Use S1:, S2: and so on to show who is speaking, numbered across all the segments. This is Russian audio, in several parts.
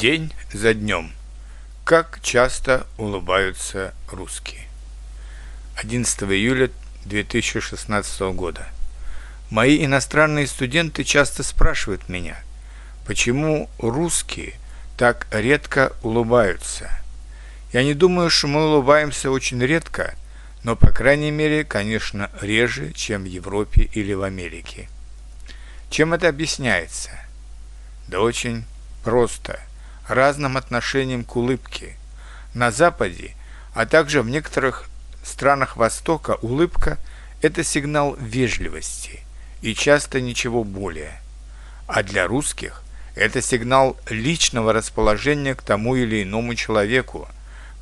S1: День за днем. Как часто улыбаются русские. 11 июля 2016 года. Мои иностранные студенты часто спрашивают меня, почему русские так редко улыбаются. Я не думаю, что мы улыбаемся очень редко, но, по крайней мере, конечно, реже, чем в Европе или в Америке. Чем это объясняется? Да очень просто – разным отношением к улыбке. На Западе, а также в некоторых странах Востока улыбка – это сигнал вежливости и часто ничего более. А для русских это сигнал личного расположения к тому или иному человеку,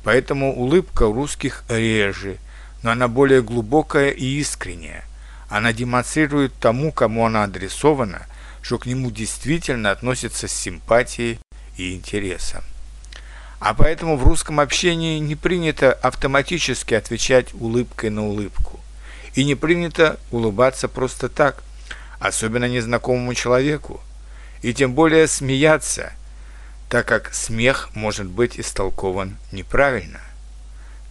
S1: поэтому улыбка у русских реже, но она более глубокая и искренняя. Она демонстрирует тому, кому она адресована, что к нему действительно относятся с симпатией и интереса. А поэтому в русском общении не принято автоматически отвечать улыбкой на улыбку. И не принято улыбаться просто так, особенно незнакомому человеку. И тем более смеяться, так как смех может быть истолкован неправильно.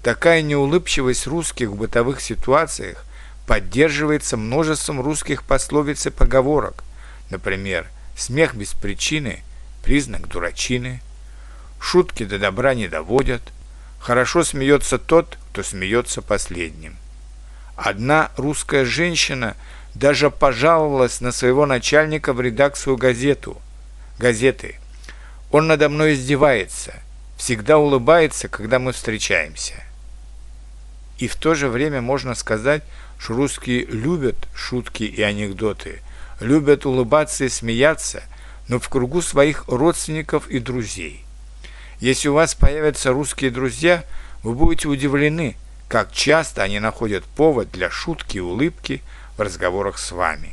S1: Такая неулыбчивость русских в бытовых ситуациях поддерживается множеством русских пословиц и поговорок. Например, смех без причины – признак дурачины. Шутки до добра не доводят. Хорошо смеется тот, кто смеется последним. Одна русская женщина даже пожаловалась на своего начальника в редакцию газету, газеты. Он надо мной издевается, всегда улыбается, когда мы встречаемся. И в то же время можно сказать, что русские любят шутки и анекдоты, любят улыбаться и смеяться – но в кругу своих родственников и друзей. Если у вас появятся русские друзья, вы будете удивлены, как часто они находят повод для шутки и улыбки в разговорах с вами.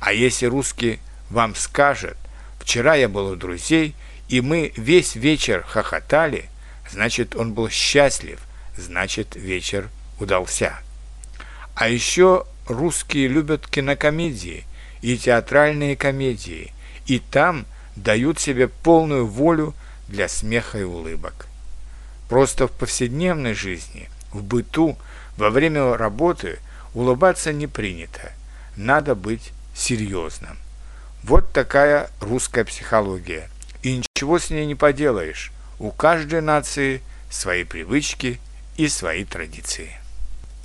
S1: А если русский вам скажет «Вчера я был у друзей, и мы весь вечер хохотали», значит, он был счастлив, значит, вечер удался. А еще русские любят кинокомедии и театральные комедии, и там дают себе полную волю для смеха и улыбок. Просто в повседневной жизни, в быту, во время работы улыбаться не принято. Надо быть серьезным. Вот такая русская психология. И ничего с ней не поделаешь. У каждой нации свои привычки и свои традиции.